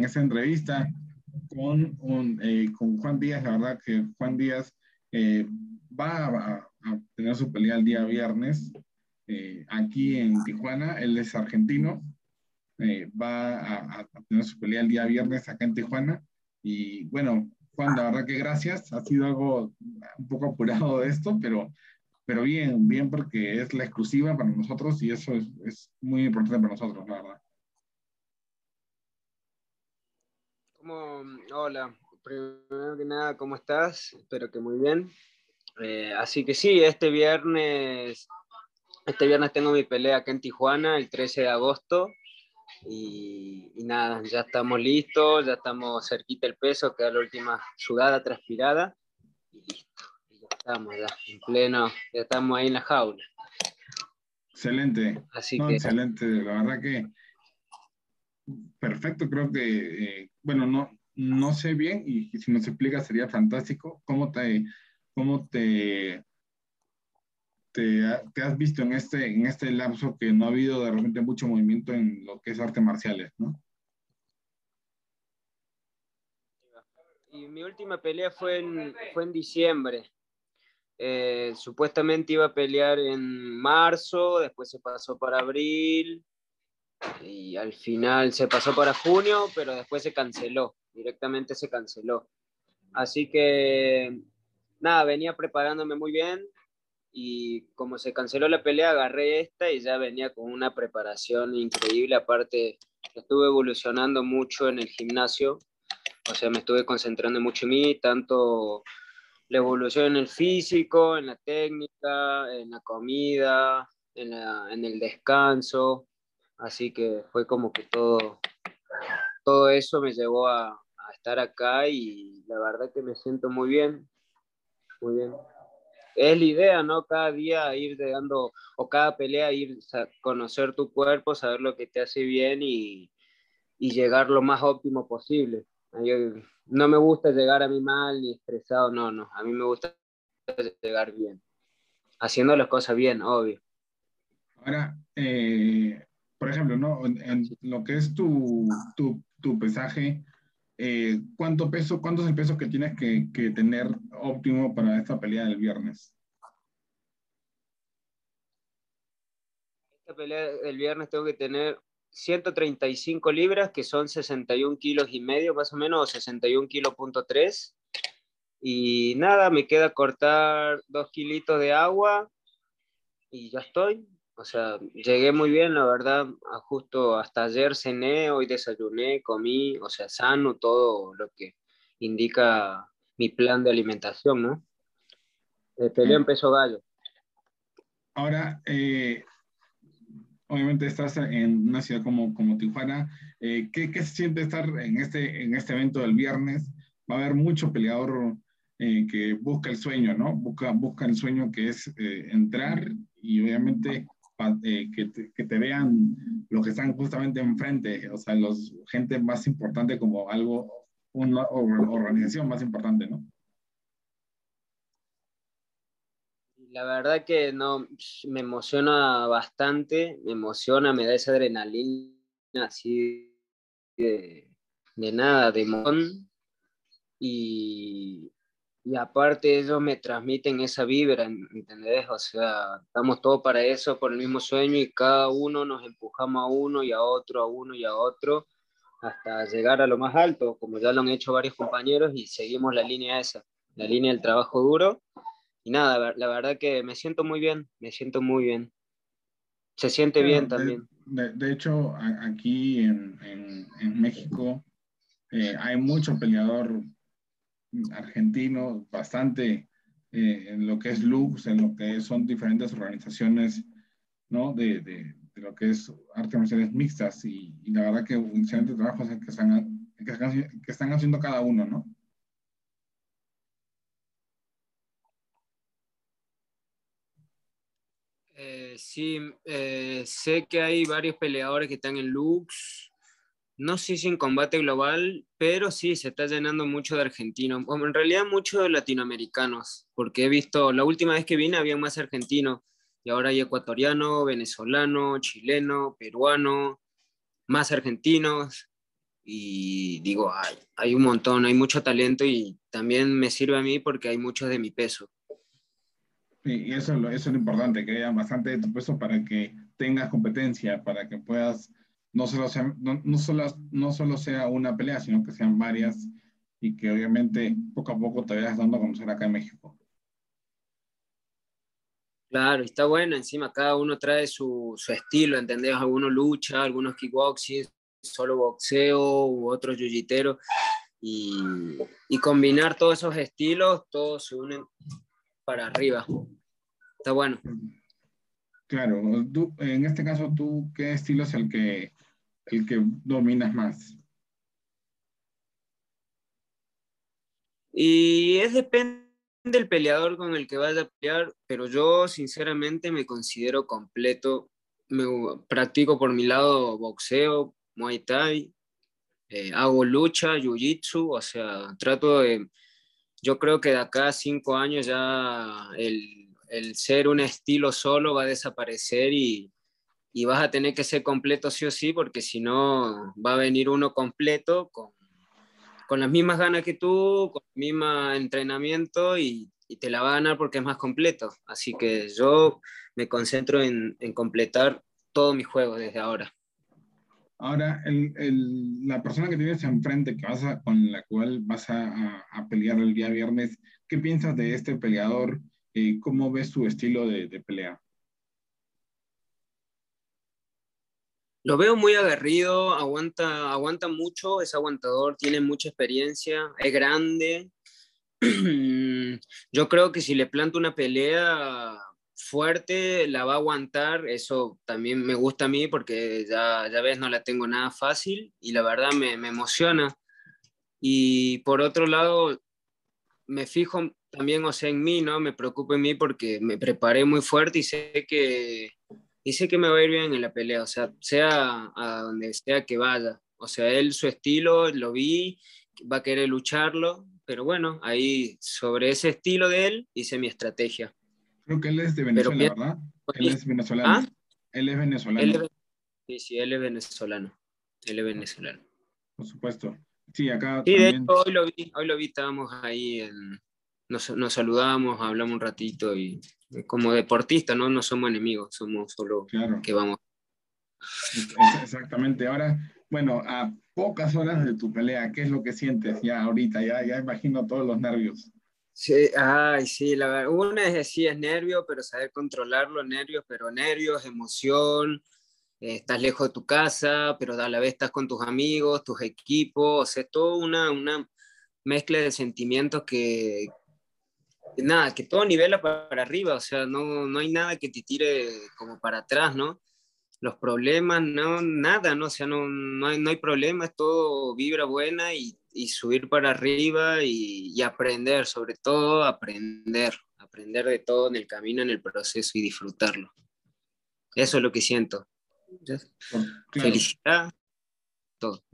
en esta entrevista con, un, eh, con Juan Díaz. La verdad que Juan Díaz eh, va a, tener su pelea el día viernes eh, aquí en Tijuana. Él es argentino. va a, a, tener su pelea el día viernes acá en Tijuana. Y bueno, Juan, la verdad que gracias. Ha sido algo un poco apurado de esto, pero, pero bien, bien porque es la exclusiva para nosotros y eso es, es muy importante para nosotros, la verdad. Hola, primero que nada, ¿cómo estás? Espero que muy bien. Eh, así que sí, este viernes, este viernes tengo mi pelea acá en Tijuana, el 13 de agosto. Y, nada, ya estamos listos, ya estamos cerquita el peso, queda la última sudada, transpirada. Y listo, ya estamos, ya en pleno, ya estamos ahí en la jaula. Excelente. Así que... Excelente, la verdad que perfecto, creo que, eh, bueno, no, no sé bien y, si nos explica sería fantástico cómo te, cómo te, te, has visto en este, en este lapso que no ha habido de repente mucho movimiento en lo que es artes marciales, ¿no? Y mi última pelea fue en, fue en diciembre. Eh, supuestamente iba a pelear en marzo, después se pasó para abril y al final se pasó para junio, pero después se canceló directamente se canceló. Así que, nada, venía preparándome muy bien y como se canceló la pelea, agarré esta y ya venía con una preparación increíble. Aparte, estuve evolucionando mucho en el gimnasio, o sea, me estuve concentrando mucho en mí, tanto la evolución en el físico, en la técnica, en la comida, en, en el descanso. Así que fue como que todo, todo eso me llevó a, estar acá y la verdad que me siento muy bien, muy bien. Es la idea, ¿no? Cada día ir dando, o cada pelea ir a conocer tu cuerpo, saber lo que te hace bien y, y llegar lo más óptimo posible. no me gusta llegar a mí mal ni estresado, no, no. A mí me gusta llegar bien, haciendo las cosas bien, obvio. Ahora, eh, por ejemplo, ¿no? En, lo que es tu, tu, tu pesaje, eh, ¿cuánto, peso, ¿cuánto es el peso que tienes que, que, tener óptimo para esta pelea del viernes? Esta pelea del viernes tengo que tener 135 libras, que son 61 kilos y medio más o menos, o 61 kilos punto 3. Y nada, me queda cortar dos kilitos de agua y ya estoy. O sea, llegué muy bien, la verdad, justo hasta ayer cené, hoy desayuné, comí, o sea, sano todo lo que indica mi plan de alimentación, ¿no? El pelea empezó gallo. Ahora, eh, obviamente estás en una ciudad como, como Tijuana. Eh, ¿qué, ¿qué, se siente estar en este, en este evento del viernes? Va a haber mucho peleador eh, que busca el sueño, ¿no? Busca, busca el sueño que es entrar y obviamente eh, que, te, que, te, vean los que están justamente enfrente, o sea, los gente más importante como algo, una organización más importante, ¿no? La verdad que no, me emociona bastante, me emociona, me da esa adrenalina así de, de nada, de mon. Y, y aparte ellos me transmiten esa vibra, ¿entendés? O sea, estamos todos para eso, por el mismo sueño y cada uno nos empujamos a uno y a otro, a uno y a otro, hasta llegar a lo más alto, como ya lo han hecho varios compañeros y seguimos la línea esa, la línea del trabajo duro. Y nada, la verdad que me siento muy bien, me siento muy bien. Se siente bien también. De, hecho, aquí en, en, en México eh, hay mucho peleador argentino bastante eh, en lo que es Lux, en lo que son diferentes organizaciones, ¿no? De, de, lo que es artes marciales mixtas y, y, la verdad que un excelente trabajo que están, que, están haciendo cada uno, ¿no? Eh, sí, eh, sé que hay varios peleadores que están en Lux, no sé si en combate global, pero sí se está llenando mucho de argentinos, en realidad mucho de latinoamericanos, porque he visto, la última vez que vine había más argentinos, y ahora hay ecuatoriano, venezolano, chileno, peruano, más argentinos, y digo, hay, hay un montón, hay mucho talento y también me sirve a mí porque hay muchos de mi peso. y eso, eso es lo importante, que haya bastante de tu peso para que tengas competencia, para que puedas, no solo, sea, no, no, solo, no solo sea una pelea, sino que sean varias y que obviamente poco a poco te vayas dando a conocer acá en México. Claro, está bueno, encima cada uno trae su, su estilo, ¿entendés? Algunos lucha, algunos kickboxing, solo boxeo u otros yujiteros. Y, y, combinar todos esos estilos, todos se unen para arriba. Está bueno. Claro, tú, en este caso, ¿tú qué estilo es el que, el que dominas más? Y es depende del peleador con el que vaya a pelear, pero yo sinceramente me considero completo. Me, practico por mi lado boxeo, muay thai, eh, hago lucha, jiu-jitsu, o sea, trato de... Yo creo que de acá a cinco años ya el, el ser un estilo solo va a desaparecer y, y vas a tener que ser completo sí o sí, porque si no va a venir uno completo con con las mismas ganas que tú, con el mismo entrenamiento y, te la va a ganar porque es más completo. Así que yo me concentro en, en completar todo mi juego desde ahora. Ahora, el, el, la persona que tienes enfrente, que vas con la cual vas a, a, pelear el día viernes, ¿qué piensas de este peleador? Eh, ¿Cómo ves su estilo de, de pelea? Lo veo muy aguerrido, aguanta, aguanta mucho, es aguantador, tiene mucha experiencia, es grande. Yo creo que si le planto una pelea fuerte, la va a aguantar. Eso también me gusta a mí porque ya, ya ves, no la tengo nada fácil y la verdad me, me emociona. Y por otro lado, me fijo también, o en mí, ¿no? Me preocupo en mí porque me preparé muy fuerte y sé que y sé que me va a ir bien en la pelea, o sea, sea a donde sea que vaya. O sea, él, su estilo, lo vi, va a querer lucharlo, pero bueno, ahí sobre ese estilo de él hice mi estrategia. Creo que él es de Venezuela, ¿verdad? Él es venezolano. ¿Ah? Él es venezolano. Él es, sí, sí, él es venezolano. Él es venezolano. Por supuesto. Sí, acá. Sí, también... de hecho, hoy lo vi, hoy lo vi, estábamos ahí en, nos, nos saludamos, hablamos un ratito y como deportista, ¿no? No somos enemigos, somos solo claro. que vamos. Exactamente. Ahora, bueno, a pocas horas de tu pelea, ¿qué es lo que sientes ya ahorita? Ya, ya imagino todos los nervios. Sí, ay, sí, la verdad, una es sí es nervio, pero saber controlar los nervios, pero nervios, emoción, eh, estás lejos de tu casa, pero a la vez estás con tus amigos, tus equipos, o sea, toda una, una mezcla de sentimientos que, nada, que todo nivela para arriba, o sea, no, no hay nada que te tire como para atrás, ¿no? Los problemas, no, nada, ¿no? O sea, no, no, hay, no hay problemas, todo vibra buena y, y subir para arriba y, y, aprender, sobre todo aprender, aprender de todo en el camino, en el proceso y disfrutarlo. Eso es lo que siento. Felicidad, todo.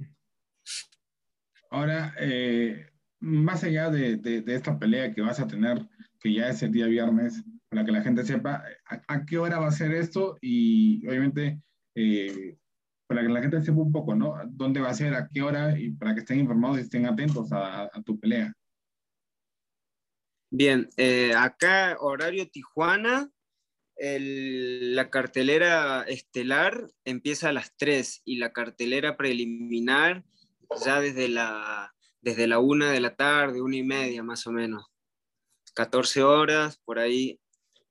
Ahora, eh, más allá de, de, de, esta pelea que vas a tener, que ya es el día viernes, para que la gente sepa a, a qué hora va a ser esto y obviamente eh, para que la gente sepa un poco, ¿no? ¿Dónde va a ser, a qué hora y para que estén informados y estén atentos a, a tu pelea? Bien, eh, acá horario Tijuana, el, la cartelera estelar empieza a las 3 y la cartelera preliminar ya desde la desde la una de la tarde, una y media más o menos, 14 horas por ahí.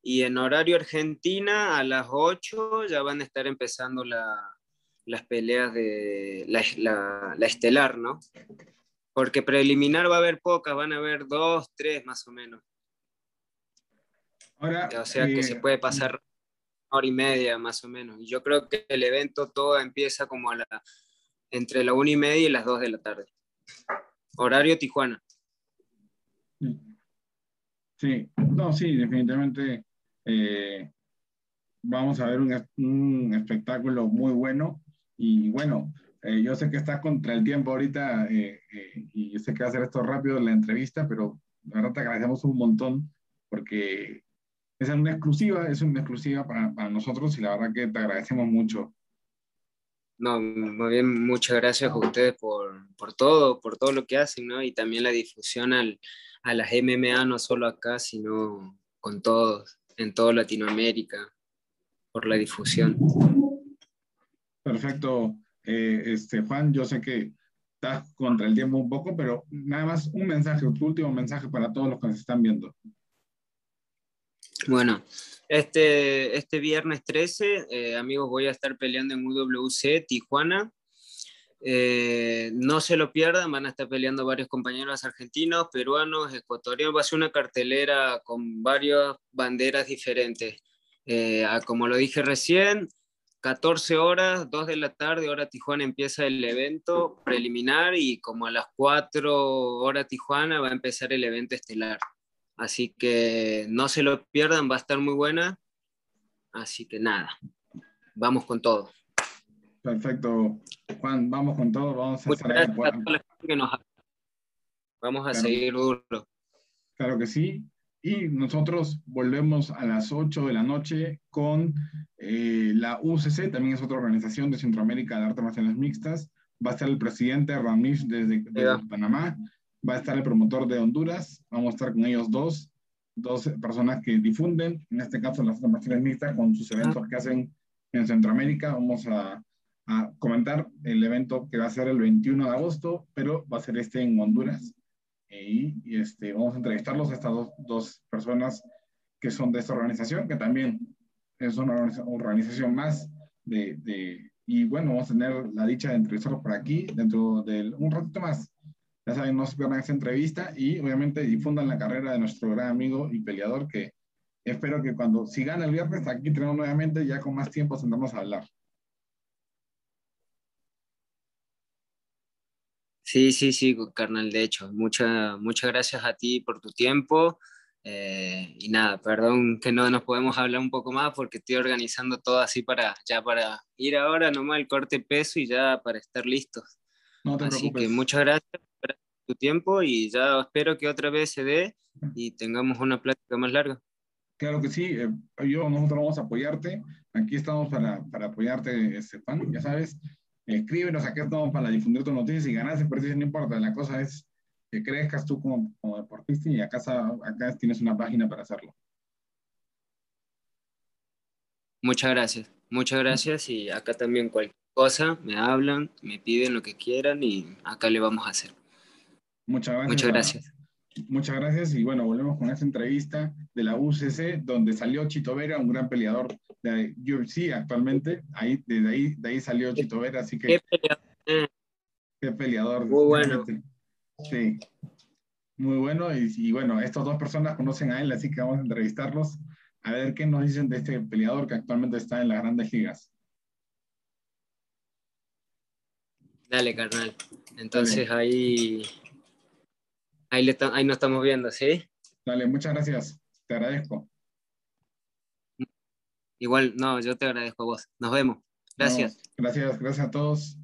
Y en horario Argentina, a las 8 ya van a estar empezando la, las peleas de la, la, la, estelar, ¿no? Porque preliminar va a haber pocas, van a haber dos, tres más o menos. Ahora, o sea eh, que se puede pasar una hora y media más o menos. Y yo creo que el evento todo empieza como a la, entre la una y media y las dos de la tarde. Horario Tijuana. Sí, no, sí, definitivamente eh, vamos a ver un, un, espectáculo muy bueno y bueno, eh, yo sé que estás contra el tiempo ahorita eh, y yo sé que va a hacer esto rápido la entrevista, pero la verdad te agradecemos un montón porque es una exclusiva, es una exclusiva para, para nosotros y la verdad que te agradecemos mucho. No, muy bien, muchas gracias a ustedes por, por todo, por todo lo que hacen, ¿no? Y también la difusión al, a las MMA, no solo acá, sino con todos, en toda Latinoamérica, por la difusión. Perfecto. Eh, este, Juan, yo sé que estás contra el tiempo un poco, pero nada más un mensaje, tu último mensaje para todos los que nos están viendo. Bueno, este, este viernes 13, eh, amigos, voy a estar peleando en UWC Tijuana. Eh, no se lo pierdan, van a estar peleando varios compañeros argentinos, peruanos, ecuatorianos. Va a ser una cartelera con varias banderas diferentes. Eh, como lo dije recién, 14 horas, 2 de la tarde, hora Tijuana empieza el evento preliminar y como a las 4 horas Tijuana va a empezar el evento estelar. Así que no se lo pierdan, va a estar muy buena. Así que nada, vamos con todo. Perfecto. Juan, vamos con todo, vamos a Vamos a seguir duro. Claro que sí. Y nosotros volvemos a las 8 de la noche con eh, la UCC, también es otra organización de Centroamérica de Artes Marciales Mixtas. Va a estar el presidente Ramish desde, desde Panamá va a estar el promotor de Honduras, vamos a estar con ellos dos, dos personas que difunden, en este caso las formaciones mixtas, con sus eventos que hacen en Centroamérica. Vamos a, a, comentar el evento que va a ser el 21 de agosto, pero va a ser este en Honduras. Y, y este, vamos a entrevistarlos a estas dos, dos, personas que son de esta organización, que también es una organización más de, de, y bueno, vamos a tener la dicha de entrevistarlos por aquí dentro de un ratito más. Ya saben, no se pierdan esta entrevista y obviamente difundan la carrera de nuestro gran amigo y peleador que espero que cuando sigan el viernes aquí tenemos nuevamente ya con más tiempo sentarnos a hablar. Sí, sí, sí, carnal, de hecho, muchas muchas gracias a ti por tu tiempo. Eh, y nada, perdón que no nos podemos hablar un poco más porque estoy organizando todo así para ya para ir ahora nomás el corte peso y ya para estar listos. No te así que muchas gracias tu tiempo y ya espero que otra vez se dé y tengamos una plática más larga. Claro que sí, eh, yo, nosotros vamos a apoyarte, aquí estamos para, para apoyarte, Juan, ya sabes, escríbenos, aquí estamos para difundir tus noticias y ganarse, pero no importa, la cosa es que crezcas tú como, como deportista y acá, acá tienes una página para hacerlo. Muchas gracias, muchas gracias y acá también cualquier cosa me hablan, me piden lo que quieran y acá le vamos a hacer. Muchas gracias. Muchas gracias. Muchas gracias y bueno, volvemos con esta entrevista de la UCC donde salió Chito Vera, un gran peleador de UFC actualmente. Ahí, desde ahí, de ahí salió Chito Vera, así que... Qué peleador. Qué peleador. Muy bueno. Sí. Muy bueno y, y bueno, estas dos personas conocen a él, así que vamos a entrevistarlos a ver qué nos dicen de este peleador que actualmente está en las grandes ligas. Dale, carnal. Entonces ahí Ahí, le ahí nos estamos viendo, ¿sí? Dale, muchas gracias. Te agradezco. Igual, no, yo te agradezco a vos. Nos vemos. Gracias. gracias, gracias a todos.